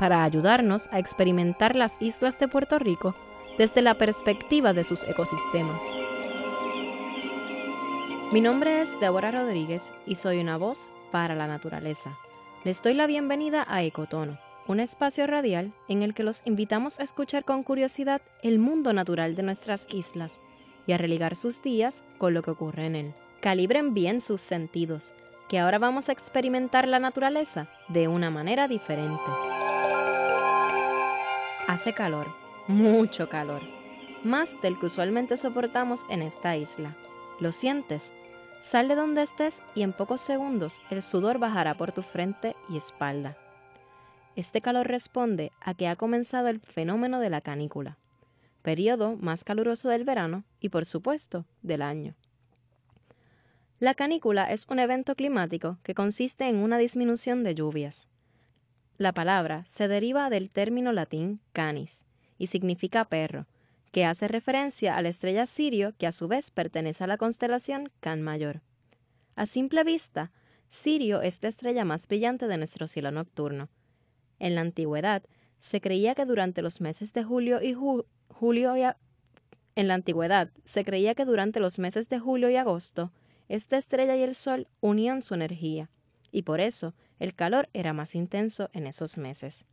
para ayudarnos a experimentar las islas de Puerto Rico desde la perspectiva de sus ecosistemas. Mi nombre es Deborah Rodríguez y soy una voz para la naturaleza. Les doy la bienvenida a Ecotono, un espacio radial en el que los invitamos a escuchar con curiosidad el mundo natural de nuestras islas y a religar sus días con lo que ocurre en él. Calibren bien sus sentidos, que ahora vamos a experimentar la naturaleza de una manera diferente. Hace calor, mucho calor, más del que usualmente soportamos en esta isla. ¿Lo sientes? Sal de donde estés y en pocos segundos el sudor bajará por tu frente y espalda. Este calor responde a que ha comenzado el fenómeno de la canícula, periodo más caluroso del verano y por supuesto del año. La canícula es un evento climático que consiste en una disminución de lluvias, la palabra se deriva del término latín canis y significa perro, que hace referencia a la estrella Sirio que a su vez pertenece a la constelación Can Mayor. A simple vista, Sirio es la estrella más brillante de nuestro cielo nocturno. En la antigüedad, se creía que durante los meses de julio y julio en la antigüedad se creía que durante los meses de julio y agosto esta estrella y el sol unían su energía, y por eso el calor era más intenso en esos meses.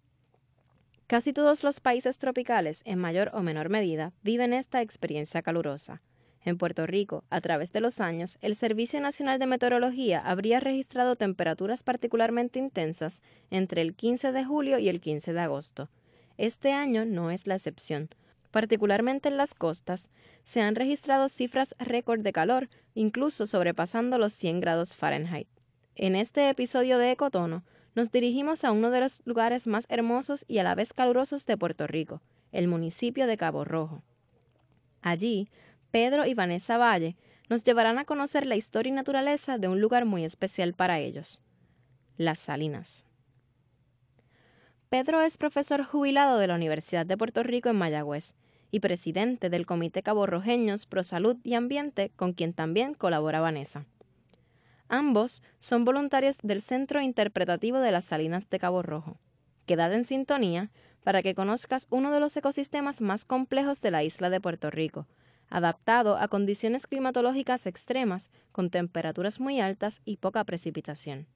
Casi todos los países tropicales, en mayor o menor medida, viven esta experiencia calurosa. En Puerto Rico, a través de los años, el Servicio Nacional de Meteorología habría registrado temperaturas particularmente intensas entre el 15 de julio y el 15 de agosto. Este año no es la excepción. Particularmente en las costas, se han registrado cifras récord de calor, incluso sobrepasando los 100 grados Fahrenheit. En este episodio de Ecotono, nos dirigimos a uno de los lugares más hermosos y a la vez calurosos de Puerto Rico, el municipio de Cabo Rojo. Allí, Pedro y Vanessa Valle nos llevarán a conocer la historia y naturaleza de un lugar muy especial para ellos, las Salinas. Pedro es profesor jubilado de la Universidad de Puerto Rico en Mayagüez y presidente del Comité Caborrojeños Pro Salud y Ambiente, con quien también colabora Vanessa. Ambos son voluntarios del Centro Interpretativo de las Salinas de Cabo Rojo. Quédate en sintonía para que conozcas uno de los ecosistemas más complejos de la isla de Puerto Rico, adaptado a condiciones climatológicas extremas con temperaturas muy altas y poca precipitación.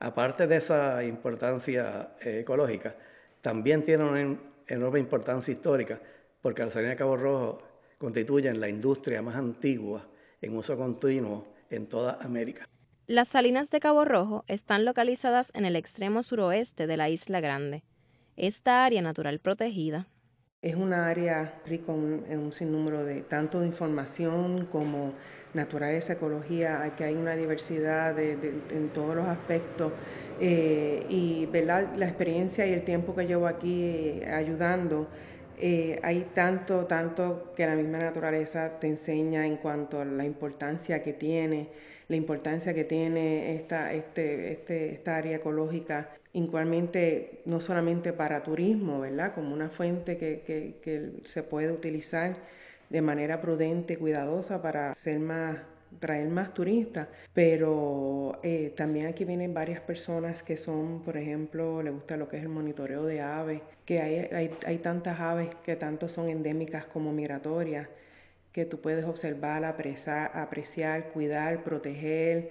Aparte de esa importancia eh, ecológica, también tiene una enorme importancia histórica, porque las Salinas de Cabo Rojo constituyen la industria más antigua en uso continuo en toda América. Las salinas de Cabo Rojo están localizadas en el extremo suroeste de la Isla Grande. Esta área natural protegida es una área rica en un sinnúmero de tanto información como naturaleza, ecología, que hay una diversidad en todos los aspectos. Eh, y la experiencia y el tiempo que llevo aquí eh, ayudando, eh, hay tanto, tanto que la misma naturaleza te enseña en cuanto a la importancia que tiene la importancia que tiene esta, este, este, esta área ecológica, igualmente no solamente para turismo, ¿verdad? Como una fuente que, que, que se puede utilizar de manera prudente, cuidadosa para ser más traer más turistas, pero eh, también aquí vienen varias personas que son, por ejemplo, le gusta lo que es el monitoreo de aves, que hay, hay, hay tantas aves que tanto son endémicas como migratorias, que tú puedes observar, apreciar, apreciar cuidar, proteger,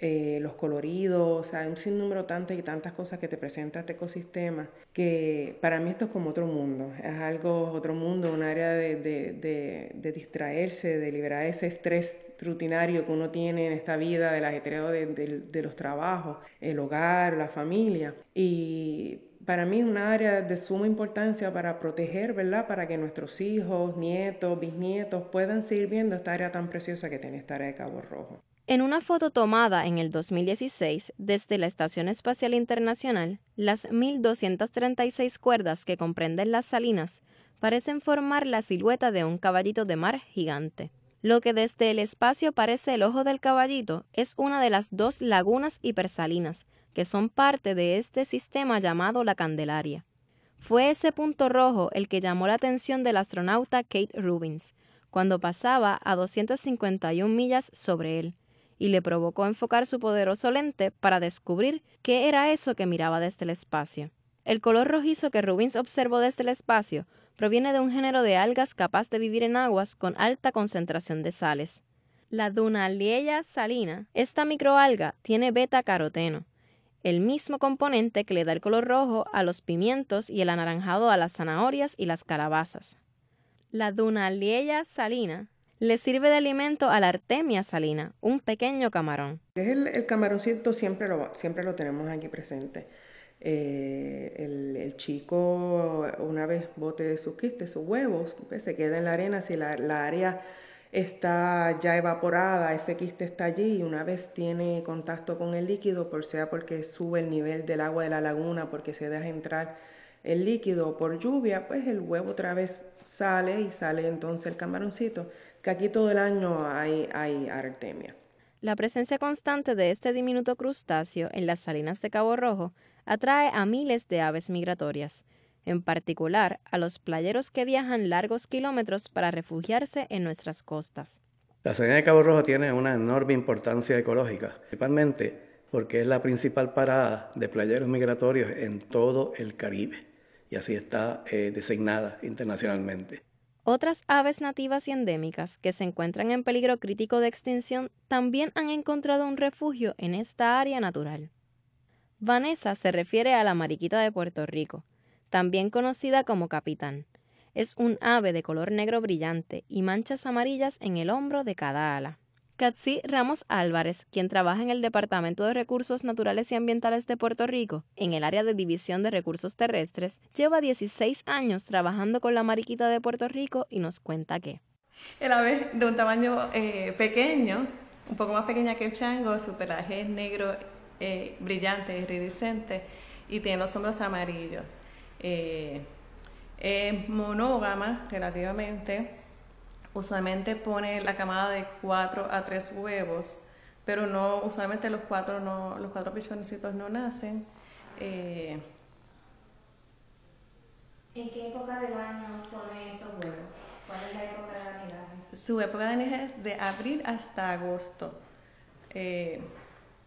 eh, los coloridos, o sea, hay un sinnúmero tantas y tantas cosas que te presenta este ecosistema, que para mí esto es como otro mundo, es algo, otro mundo, un área de, de, de, distraerse, de liberar ese estrés rutinario que uno tiene en esta vida, del ajetreo de, de los trabajos, el hogar, la familia. Y para mí es una área de suma importancia para proteger, ¿verdad? Para que nuestros hijos, nietos, bisnietos puedan seguir viendo esta área tan preciosa que tiene esta área de Cabo Rojo. En una foto tomada en el 2016 desde la Estación Espacial Internacional, las 1.236 cuerdas que comprenden las salinas parecen formar la silueta de un caballito de mar gigante. Lo que desde el espacio parece el ojo del caballito es una de las dos lagunas hipersalinas que son parte de este sistema llamado la Candelaria. Fue ese punto rojo el que llamó la atención del astronauta Kate Rubins cuando pasaba a 251 millas sobre él y le provocó enfocar su poderoso lente para descubrir qué era eso que miraba desde el espacio. El color rojizo que Rubins observó desde el espacio proviene de un género de algas capaz de vivir en aguas con alta concentración de sales. La Dunaliella salina, esta microalga, tiene beta-caroteno, el mismo componente que le da el color rojo a los pimientos y el anaranjado a las zanahorias y las calabazas. La Dunaliella salina le sirve de alimento a la Artemia salina, un pequeño camarón. El, el camaroncito siempre lo, siempre lo tenemos aquí presente. Eh, el, chico una vez bote sus quistes, sus huevos, se queda en la arena si la, la, área está ya evaporada, ese quiste está allí y una vez tiene contacto con el líquido, por sea porque sube el nivel del agua de la laguna, porque se deja entrar el líquido por lluvia, pues el huevo otra vez sale y sale entonces el camaroncito que aquí todo el año hay, hay artemia. La presencia constante de este diminuto crustáceo en las salinas de Cabo Rojo atrae a miles de aves migratorias, en particular a los playeros que viajan largos kilómetros para refugiarse en nuestras costas. La salina de Cabo Rojo tiene una enorme importancia ecológica, principalmente porque es la principal parada de playeros migratorios en todo el Caribe y así está eh, designada internacionalmente. Otras aves nativas y endémicas que se encuentran en peligro crítico de extinción también han encontrado un refugio en esta área natural. Vanessa se refiere a la mariquita de Puerto Rico, también conocida como capitán. Es un ave de color negro brillante y manchas amarillas en el hombro de cada ala. Katsi Ramos Álvarez, quien trabaja en el Departamento de Recursos Naturales y Ambientales de Puerto Rico, en el área de División de Recursos Terrestres, lleva 16 años trabajando con la mariquita de Puerto Rico y nos cuenta que. El ave de un tamaño eh, pequeño, un poco más pequeña que el chango, su pelaje es negro, eh, brillante, iridiscente y tiene los hombros amarillos. Eh, es monógama relativamente usualmente pone la camada de 4 a 3 huevos, pero no, usualmente los cuatro, no, los cuatro pichoncitos no nacen. Eh, ¿En qué época del año pone estos huevos? ¿Cuál es la época de anidaje? Su época de anidaje es de abril hasta agosto. Eh,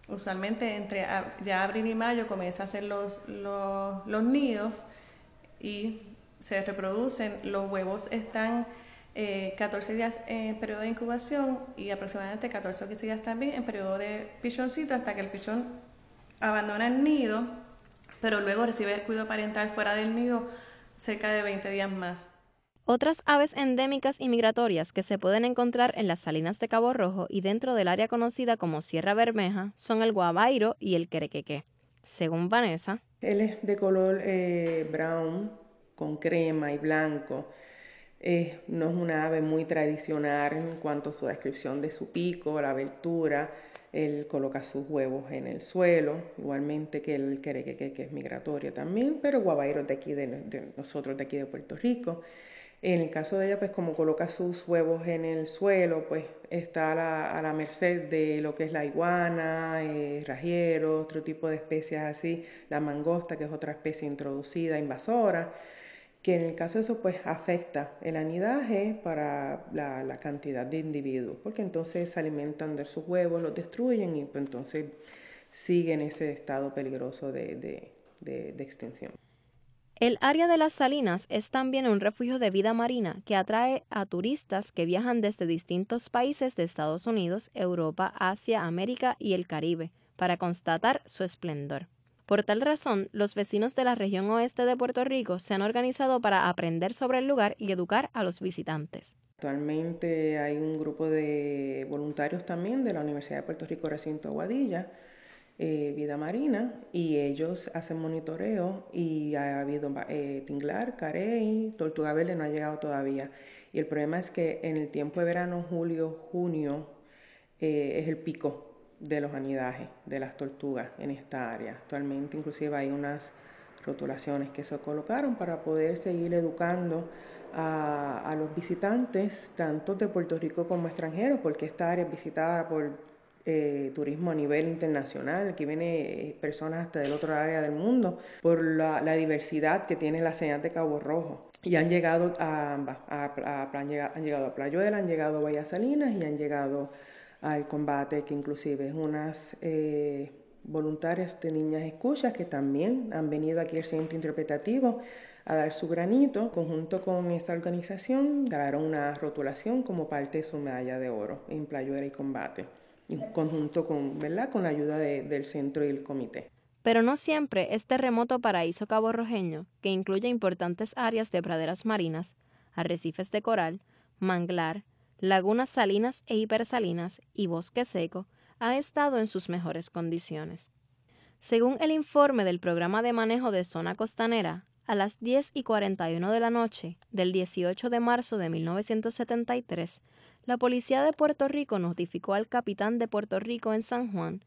usualmente entre ya abril y mayo comienza a hacer los, los, los nidos y se reproducen. Los huevos están 14 eh, días en periodo de incubación y aproximadamente 14 o 15 días también en periodo de pichoncito hasta que el pichón abandona el nido, pero luego recibe cuidado parental fuera del nido cerca de 20 días más. Otras aves endémicas y migratorias que se pueden encontrar en las salinas de Cabo Rojo y dentro del área conocida como Sierra Bermeja son el guabairo y el querequeque. Según Vanessa, él es de color eh, brown con crema y blanco no es una ave muy tradicional en cuanto a su descripción de su pico, la abertura. Él coloca sus huevos en el suelo, igualmente que el querequeque, que es migratorio también, pero guabairo de aquí, de, nosotros de aquí de Puerto Rico. En el caso de ella, pues como coloca sus huevos en el suelo, pues está a la, merced de lo que es la iguana, eh, rajiero, otro tipo de especies así, la mangosta, que es otra especie introducida, invasora que en el caso de eso pues afecta el anidaje para la, cantidad de individuos, porque entonces se alimentan de sus huevos, los destruyen y pues, entonces siguen ese estado peligroso de extinción. El área de las salinas es también un refugio de vida marina que atrae a turistas que viajan desde distintos países de Estados Unidos, Europa, Asia, América y el Caribe para constatar su esplendor. Por tal razón, los vecinos de la región oeste de Puerto Rico se han organizado para aprender sobre el lugar y educar a los visitantes. Actualmente hay un grupo de voluntarios también de la Universidad de Puerto Rico Recinto Aguadilla, eh, Vida Marina, y ellos hacen monitoreo y ha habido eh, tinglar, carey, tortuga verde no ha llegado todavía. Y el problema es que en el tiempo de verano, julio, junio, es el pico de los anidajes de las tortugas en esta área. Actualmente inclusive hay unas rotulaciones que se colocaron para poder seguir educando a, los visitantes, tanto de Puerto Rico como extranjeros, porque esta área es visitada por eh, turismo a nivel internacional, aquí viene personas hasta del otro área del mundo, por la, diversidad que tiene la señal de Cabo Rojo. Y han llegado a, han llegado a Playuela, han llegado a Bahía Salinas y han llegado al combate, que inclusive es unas eh, voluntarias de niñas escuchas que también han venido aquí al centro interpretativo a dar su granito. Conjunto con esta organización, daron una rotulación como parte de su medalla de oro en Playuela y Combate, conjunto con, ¿verdad? con la ayuda del centro y el comité. Pero no siempre este remoto paraíso caborrojeño, que incluye importantes áreas de praderas marinas, arrecifes de coral, manglar, lagunas salinas e hipersalinas y bosque seco, ha estado en sus mejores condiciones. Según el informe del Programa de Manejo de Zona Costanera, a las 10 y 41 de la noche del 18 de marzo de 1973, la Policía de Puerto Rico notificó al capitán de Puerto Rico en San Juan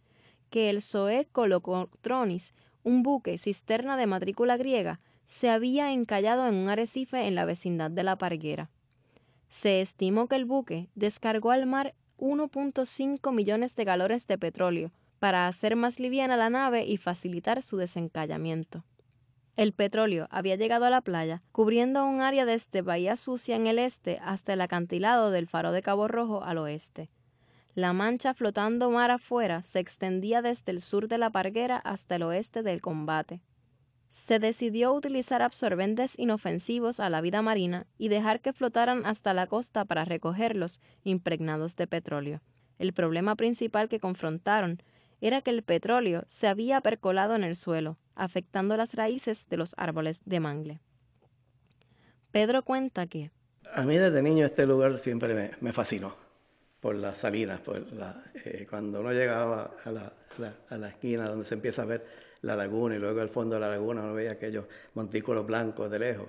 que el Zoe Colocotronis, un buque cisterna de matrícula griega, se había encallado en un arrecife en la vecindad de la Parguera. Se estimó que el buque descargó al mar 1.5 millones de galones de petróleo para hacer más liviana la nave y facilitar su desencallamiento. El petróleo había llegado a la playa, cubriendo un área desde Bahía Sucia en el este hasta el acantilado del faro de Cabo Rojo al oeste. La mancha flotando mar afuera se extendía desde el sur de la parguera hasta el oeste del combate se decidió utilizar absorbentes inofensivos a la vida marina y dejar que flotaran hasta la costa para recogerlos impregnados de petróleo. El problema principal que confrontaron era que el petróleo se había percolado en el suelo, afectando las raíces de los árboles de mangle. Pedro cuenta que a mí desde niño este lugar siempre me, fascinó por las salinas, por eh, cuando uno llegaba a la, a la esquina donde se empieza a ver la laguna y luego al fondo de la laguna uno veía aquellos montículos blancos de lejos.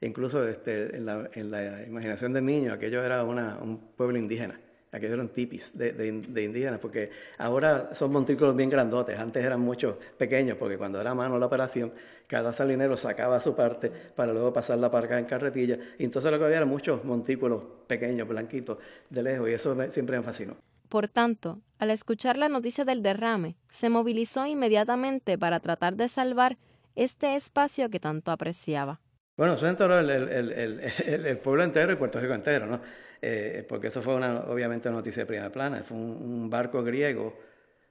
Incluso este, en, la, en la imaginación del niño aquello era una, un pueblo indígena, aquellos eran tipis de, de, indígenas, porque ahora son montículos bien grandotes, antes eran muchos pequeños, porque cuando era mano la operación, cada salinero sacaba su parte para luego pasar la parca en carretilla, y entonces lo que había eran muchos montículos pequeños, blanquitos, de lejos, y eso siempre me fascinó. Por tanto, al escuchar la noticia del derrame, se movilizó inmediatamente para tratar de salvar este espacio que tanto apreciaba. Bueno, eso el, pueblo entero y Puerto Rico entero, ¿no? Eh, porque eso fue una, obviamente una noticia de primera plana. Fue un, barco griego,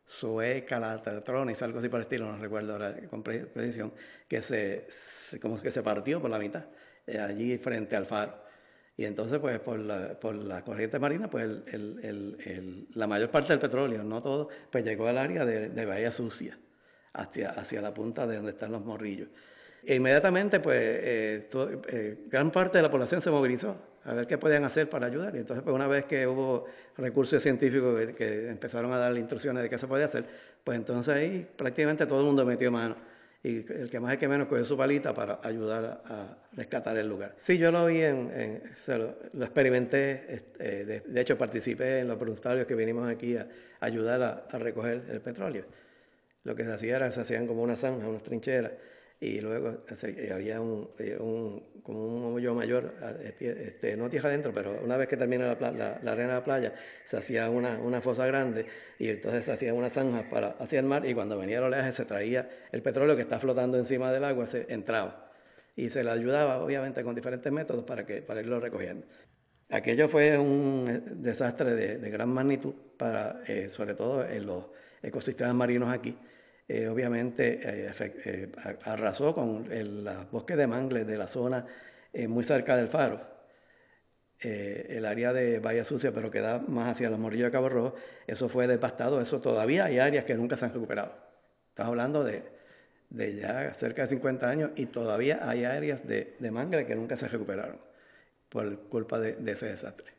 Zoe Calatronis, algo así por el estilo, no recuerdo ahora con precisión, que se, como que se partió por la mitad, eh, allí frente al faro. Y entonces, pues, por la, por la corriente marina, pues, el, el, el, la mayor parte del petróleo, no todo, pues llegó al área de, de Bahía Sucia, hacia, hacia la punta de donde están los morrillos. E inmediatamente, pues, eh, eh, gran parte de la población se movilizó a ver qué podían hacer para ayudar. Y entonces, pues, una vez que hubo recursos científicos que, que empezaron a dar instrucciones de qué se podía hacer, pues entonces ahí prácticamente todo el mundo metió mano y el que más el que menos cogió su palita para ayudar a, rescatar el lugar. Sí, yo lo vi, en, lo, experimenté, este, de, hecho participé en los voluntarios que vinimos aquí a, ayudar a, recoger el petróleo. Lo que se hacía era, se hacían como una zanja, unas trincheras, y luego había un, eh, un, como un hoyo mayor, este, este, no tierra adentro, pero una vez que termina la, la, arena de la playa, se hacía una, una, fosa grande y entonces se hacía una zanja para, hacia el mar y cuando venía el oleaje se traía el petróleo que está flotando encima del agua, se entraba y se le ayudaba obviamente con diferentes métodos para, que, para irlo recogiendo. Aquello fue un eh, desastre de, de gran magnitud, para, eh, sobre todo en los ecosistemas marinos aquí eh, obviamente eh, eh, arrasó con el, bosque de mangles de la zona muy cerca del faro. el área de Bahía Sucia, pero que da más hacia los morillos de Cabo Rojo, eso fue devastado, eso todavía hay áreas que nunca se han recuperado. Estamos hablando de, de ya cerca de 50 años y todavía hay áreas de, de mangle que nunca se recuperaron por culpa de, de ese desastre.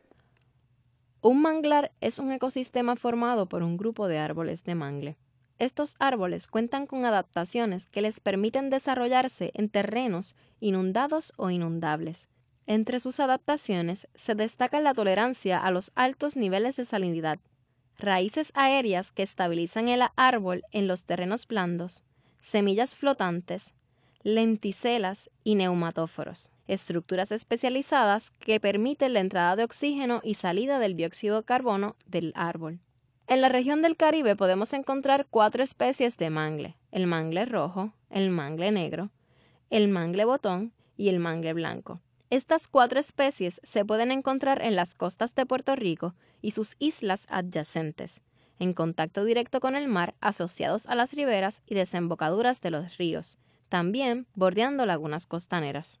Un manglar es un ecosistema formado por un grupo de árboles de mangle. Estos árboles cuentan con adaptaciones que les permiten desarrollarse en terrenos inundados o inundables. Entre sus adaptaciones se destaca la tolerancia a los altos niveles de salinidad, raíces aéreas que estabilizan el árbol en los terrenos blandos, semillas flotantes, lenticelas y neumatóforos, estructuras especializadas que permiten la entrada de oxígeno y salida del dióxido de carbono del árbol. En la región del Caribe podemos encontrar cuatro especies de mangle, el mangle rojo, el mangle negro, el mangle botón y el mangle blanco. Estas cuatro especies se pueden encontrar en las costas de Puerto Rico y sus islas adyacentes, en contacto directo con el mar asociados a las riberas y desembocaduras de los ríos, también bordeando lagunas costaneras.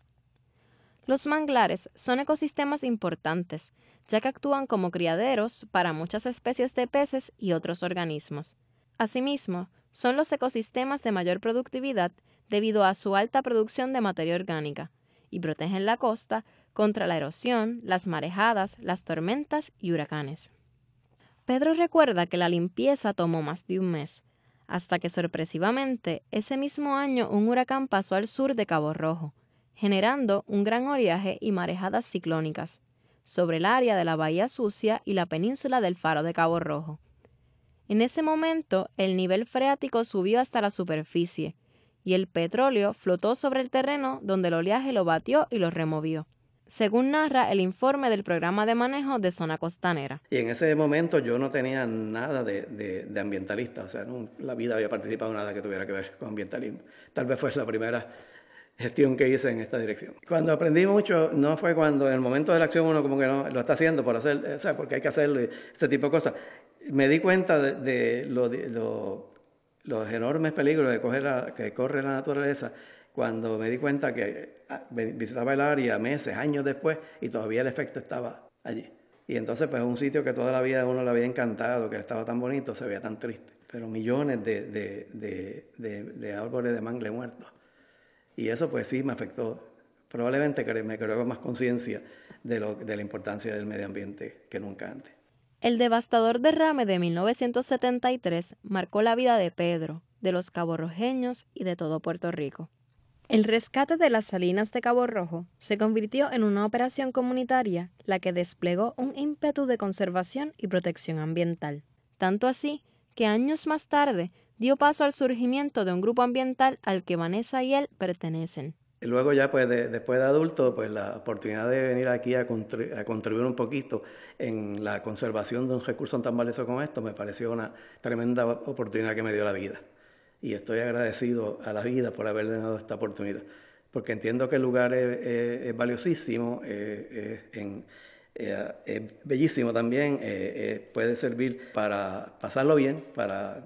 Los manglares son ecosistemas importantes, ya que actúan como criaderos para muchas especies de peces y otros organismos. Asimismo, son los ecosistemas de mayor productividad debido a su alta producción de materia orgánica, y protegen la costa contra la erosión, las marejadas, las tormentas y huracanes. Pedro recuerda que la limpieza tomó más de un mes, hasta que sorpresivamente ese mismo año un huracán pasó al sur de Cabo Rojo, generando un gran oleaje y marejadas ciclónicas sobre el área de la Bahía Sucia y la península del Faro de Cabo Rojo. En ese momento el nivel freático subió hasta la superficie, y el petróleo flotó sobre el terreno donde el oleaje lo batió y lo removió según narra el informe del programa de manejo de zona costanera. Y en ese momento yo no tenía nada de, ambientalista, o sea, la vida había participado en nada que tuviera que ver con ambientalismo. Tal vez fue la primera gestión que hice en esta dirección. Cuando aprendí mucho, no fue cuando en el momento de la acción uno como que no lo está haciendo por hacer, o sea, porque hay que hacerlo y este tipo de cosas. Me di cuenta de, los enormes peligros de coger que corre la naturaleza cuando me di cuenta que ah, visitaba el área meses, años después, y todavía el efecto estaba allí. Y entonces, pues un sitio que toda la vida uno le había encantado, que estaba tan bonito, se veía tan triste. Pero millones de, de, árboles de mangle muertos. Y eso, pues sí, me afectó. Probablemente me creó más conciencia de, de la importancia del medio ambiente que nunca antes. El devastador derrame de 1973 marcó la vida de Pedro, de los caborrojeños y de todo Puerto Rico. El rescate de las salinas de Cabo Rojo se convirtió en una operación comunitaria la que desplegó un ímpetu de conservación y protección ambiental. Tanto así que años más tarde dio paso al surgimiento de un grupo ambiental al que Vanessa y él pertenecen. Y luego ya pues después de adulto, pues la oportunidad de venir aquí a, contribuir un poquito en la conservación de un recurso tan valioso como esto me pareció una tremenda oportunidad que me dio la vida y estoy agradecido a la vida por haberle dado esta oportunidad, porque entiendo que el lugar es, valiosísimo, eh, es bellísimo también, eh, puede servir para pasarlo bien, para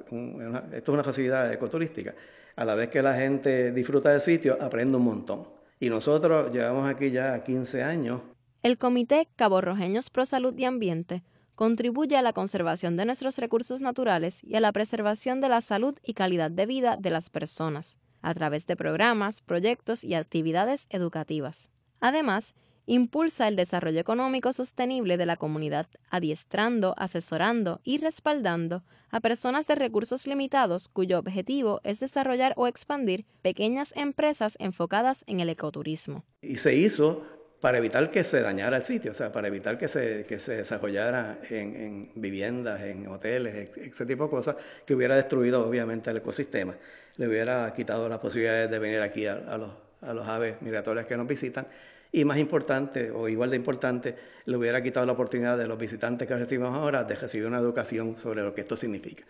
esto es una facilidad ecoturística. A la vez que la gente disfruta del sitio, aprende un montón. Y nosotros llevamos aquí ya 15 años. El Comité Cabo Rojeños Pro Salud y Ambiente contribuye a la conservación de nuestros recursos naturales y a la preservación de la salud y calidad de vida de las personas, a través de programas, proyectos y actividades educativas. Además, impulsa el desarrollo económico sostenible de la comunidad, adiestrando, asesorando y respaldando a personas de recursos limitados cuyo objetivo es desarrollar o expandir pequeñas empresas enfocadas en el ecoturismo. Y se hizo para evitar que se dañara el sitio, o sea, para evitar que se, que se desarrollara en, viviendas, en hoteles, ese tipo de cosas, que hubiera destruido obviamente el ecosistema, le hubiera quitado las posibilidades de venir aquí a, los, a los aves migratorias que nos visitan, y más importante, o igual de importante, le hubiera quitado la oportunidad de los visitantes que recibimos ahora de recibir una educación sobre lo que esto significa.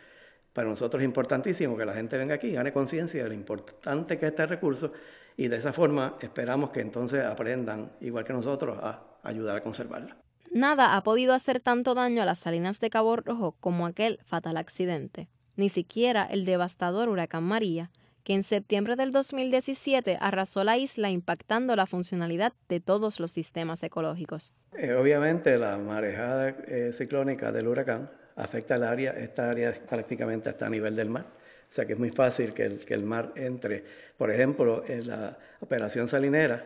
Para nosotros es importantísimo que la gente venga aquí, gane conciencia de lo importante que es este recurso y de esa forma esperamos que entonces aprendan, igual que nosotros, a ayudar a conservarla. Nada ha podido hacer tanto daño a las salinas de Cabo Rojo como aquel fatal accidente, ni siquiera el devastador huracán María, que en septiembre del 2017 arrasó la isla impactando la funcionalidad de todos los sistemas ecológicos. Eh, obviamente la marejada eh, ciclónica del huracán afecta al área, esta área prácticamente hasta a nivel del mar o sea que es muy fácil que el, que el mar entre. Por ejemplo, en la operación salinera,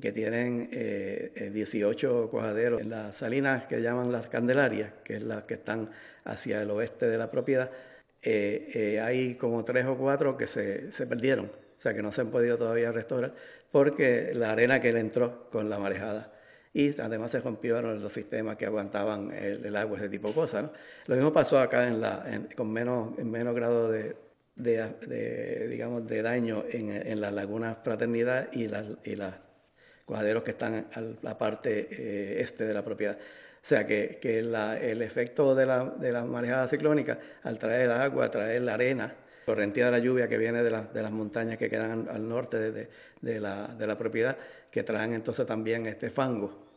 que tienen 18 eh, cuajaderos en las salinas que llaman las Candelarias, que es las que están hacia el oeste de la propiedad, eh, eh, hay como tres o cuatro que se, se, perdieron, o sea que no se han podido todavía restaurar porque la arena que le entró con la marejada y además se rompieron los sistemas que aguantaban el, agua, ese tipo de cosas. ¿no? Lo mismo pasó acá en la, con menos, en menos grado de, de, digamos, de daño en, en la laguna Fraternidad y las y cuajaderos que están a la parte eh, este de la propiedad. O sea que, que el efecto de la, de la marejada ciclónica, al traer el agua, traer la arena, correntía de la lluvia que viene de, de las montañas que quedan al, norte de, de, la, de la propiedad, que traen entonces también este fango,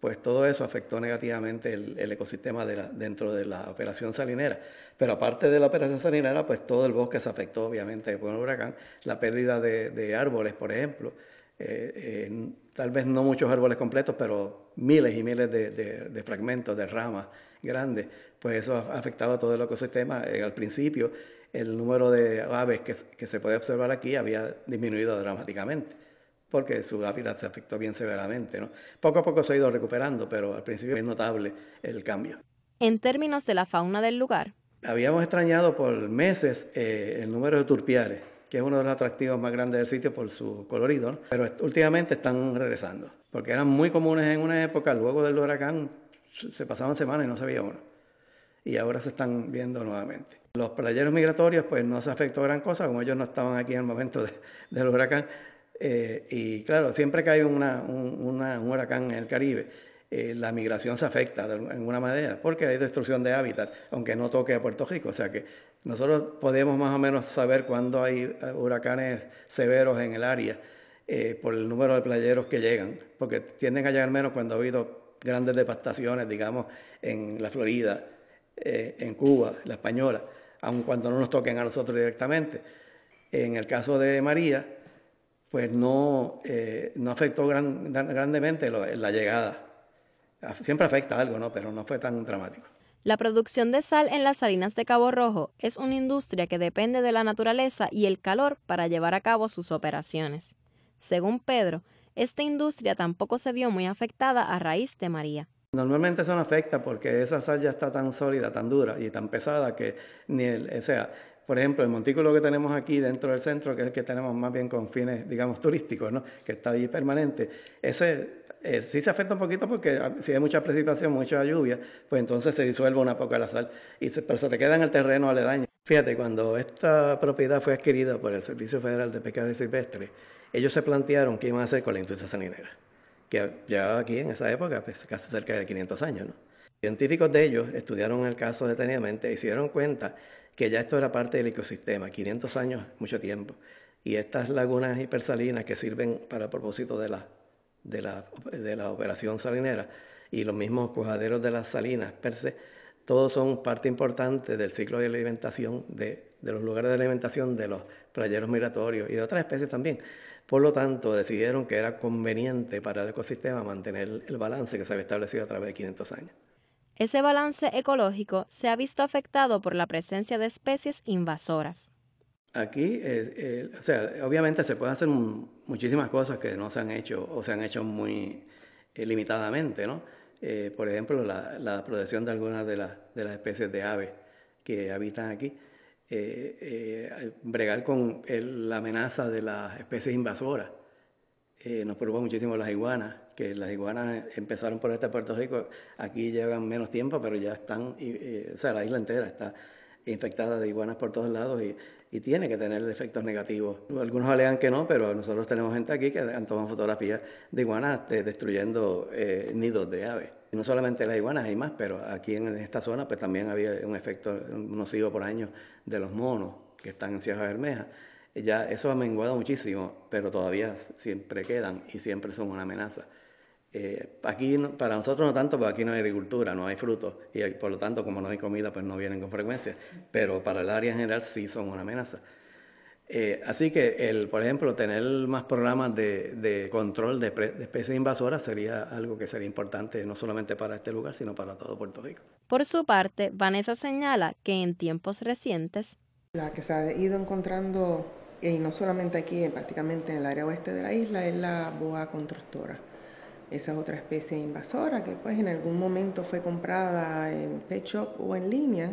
pues todo eso afectó negativamente el, ecosistema dentro de la operación salinera. Pero aparte de la operación salinera, pues todo el bosque se afectó obviamente por el huracán, la pérdida de, árboles, por ejemplo, eh, tal vez no muchos árboles completos, pero miles y miles de, fragmentos, de ramas grandes, pues eso ha afectado a todo el ecosistema. Eh, al principio, el número de aves que, que se puede observar aquí había disminuido dramáticamente porque su hábitat se afectó bien severamente. ¿no? Poco a poco se ha ido recuperando, pero al principio es notable el cambio. En términos de la fauna del lugar. Habíamos extrañado por meses eh, el número de turpiales, que es uno de los atractivos más grandes del sitio por su colorido, pero últimamente están regresando, porque eran muy comunes en una época, luego del huracán se pasaban semanas y no se veía uno, y ahora se están viendo nuevamente. Los playeros migratorios pues no se afectó gran cosa, como ellos no estaban aquí en el momento del huracán, eh, y claro, siempre que hay un, huracán en el Caribe, eh, la migración se afecta de alguna manera, porque hay destrucción de hábitat, aunque no toque a Puerto Rico. O sea que nosotros podemos más o menos saber cuándo hay eh, huracanes severos en el área por el número de playeros que llegan, porque tienden a llegar menos cuando ha habido grandes devastaciones, digamos, en la Florida, en Cuba, la Española, aun cuando no nos toquen a nosotros directamente. En el caso de María, pues no, eh, no afectó grandemente la llegada. Siempre afecta algo, ¿no? Pero no fue tan dramático. La producción de sal en las salinas de Cabo Rojo es una industria que depende de la naturaleza y el calor para llevar a cabo sus operaciones. Según Pedro, esta industria tampoco se vio muy afectada a raíz de María. Normalmente eso no afecta porque esa sal ya está tan sólida, tan dura y tan pesada que ni el, o sea, por ejemplo, el montículo que tenemos aquí dentro del centro, que es el que tenemos más bien con fines, digamos, turísticos, ¿no? que está ahí permanente, ese eh, sí se afecta un poquito porque ah, si hay mucha precipitación, mucha lluvia, pues entonces se disuelve una poca la sal, y pero se te queda en el terreno aledaño. Fíjate, cuando esta propiedad fue adquirida por el Servicio Federal de Pescado Silvestre, ellos se plantearon qué iban a hacer con la industria salinera, que llevaba aquí en esa época pues, casi cerca de 500 años. ¿no? Científicos de ellos estudiaron el caso detenidamente y se dieron cuenta que ya esto era parte del ecosistema, 500 años, mucho tiempo. Y estas lagunas hipersalinas que sirven para el propósito de la, de la, de la operación salinera y los mismos cuajaderos de las salinas per se, todos son parte importante del ciclo de alimentación, de, de los lugares de alimentación de los playeros migratorios y de otras especies también. Por lo tanto, decidieron que era conveniente para el ecosistema mantener el balance que se había establecido a través de 500 años. Ese balance ecológico se ha visto afectado por la presencia de especies invasoras. Aquí, eh, eh, o sea, obviamente se pueden hacer muchísimas cosas que no se han hecho o se han hecho muy eh, limitadamente, ¿no? por ejemplo, la, protección de algunas de, de, las especies de aves que habitan aquí. bregar con la amenaza de las especies invasoras. nos preocupa muchísimo las iguanas, que las iguanas empezaron por este Puerto Rico, aquí llevan menos tiempo, pero ya están, o sea, la isla entera está infectada de iguanas por todos lados y, tiene que tener efectos negativos. Algunos alegan que no, pero nosotros tenemos gente aquí que han tomado fotografías de iguanas destruyendo eh, nidos de aves. Y no solamente las iguanas, hay más, pero aquí en esta zona pues también había un efecto nocivo por años de los monos que están en Sierra Bermeja. Ya eso ha menguado muchísimo, pero todavía siempre quedan y siempre son una amenaza. Eh, aquí para nosotros no tanto, porque aquí no hay agricultura, no hay frutos y por lo tanto como no hay comida pues no vienen con frecuencia, pero para el área en general sí son una amenaza. Eh, así que, el, por ejemplo, tener más programas de, control de, de, especies invasoras sería algo que sería importante no solamente para este lugar, sino para todo Puerto Rico. Por su parte, Vanessa señala que en tiempos recientes... La que se ha ido encontrando, y no solamente aquí, prácticamente en el área oeste de la isla, es la boa constructora esa es otra especie invasora que pues en algún momento fue comprada en pet shop o en línea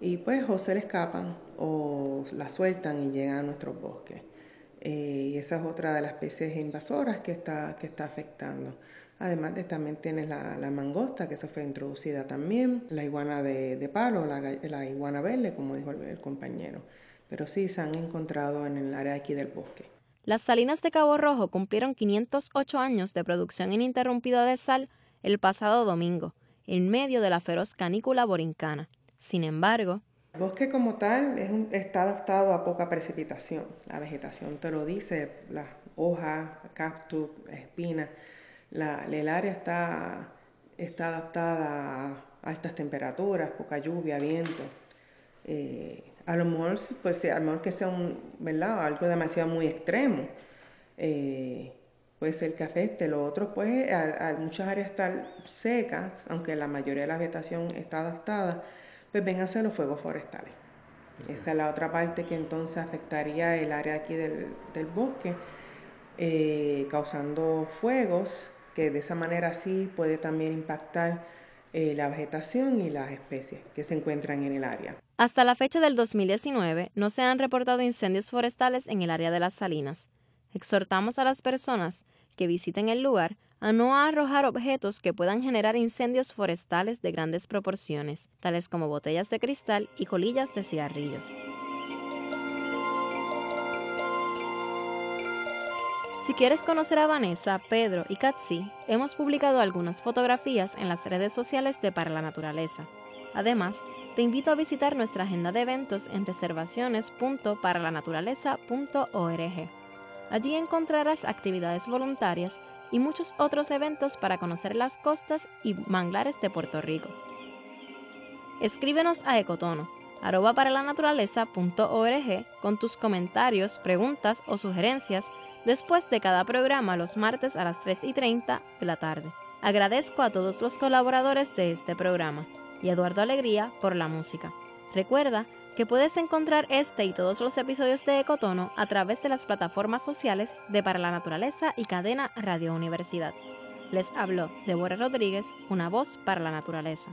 y pues o se le escapan o la sueltan y llegan a nuestros bosques. y esa es otra de las especies invasoras que está, que está afectando. Además de también tienes la, mangosta, que eso fue introducida también, la iguana de, palo, la, iguana verde, como dijo el, compañero. Pero sí se han encontrado en el área aquí del bosque. Las salinas de Cabo Rojo cumplieron 508 años de producción ininterrumpida de sal el pasado domingo, en medio de la feroz canícula borincana. Sin embargo, el bosque como tal es un, está adaptado a poca precipitación. La vegetación te lo dice, las hojas, cactus, espinas el área está, está adaptada a altas temperaturas, poca lluvia, viento. Eh, a lo mejor, pues, a lo mejor que sea un, ¿verdad? algo demasiado muy extremo. Eh, puede ser que afecte. Lo otro, pues, a, muchas áreas están secas, aunque la mayoría de la vegetación está adaptada, pues ser los fuegos forestales. Esa es la otra parte que entonces afectaría el área aquí del, bosque, eh, causando fuegos que de esa manera sí puede también impactar eh, la vegetación y las especies que se encuentran en el área. Hasta la fecha del 2019 no se han reportado incendios forestales en el área de las salinas. Exhortamos a las personas que visiten el lugar a no arrojar objetos que puedan generar incendios forestales de grandes proporciones, tales como botellas de cristal y colillas de cigarrillos. Si quieres conocer a Vanessa, Pedro y Katsi, hemos publicado algunas fotografías en las redes sociales de Para la Naturaleza. Además, te invito a visitar nuestra agenda de eventos en reservaciones.paralanaturaleza.org. Allí encontrarás actividades voluntarias y muchos otros eventos para conocer las costas y manglares de Puerto Rico. Escríbenos a ecotono arroba para la con tus comentarios, preguntas o sugerencias después de cada programa los martes a las 3 y 30 de la tarde. Agradezco a todos los colaboradores de este programa y Eduardo Alegría por la música. Recuerda que puedes encontrar este y todos los episodios de Ecotono a través de las plataformas sociales de Para la Naturaleza y Cadena Radio Universidad. Les habló Deborah Rodríguez, una voz para la naturaleza.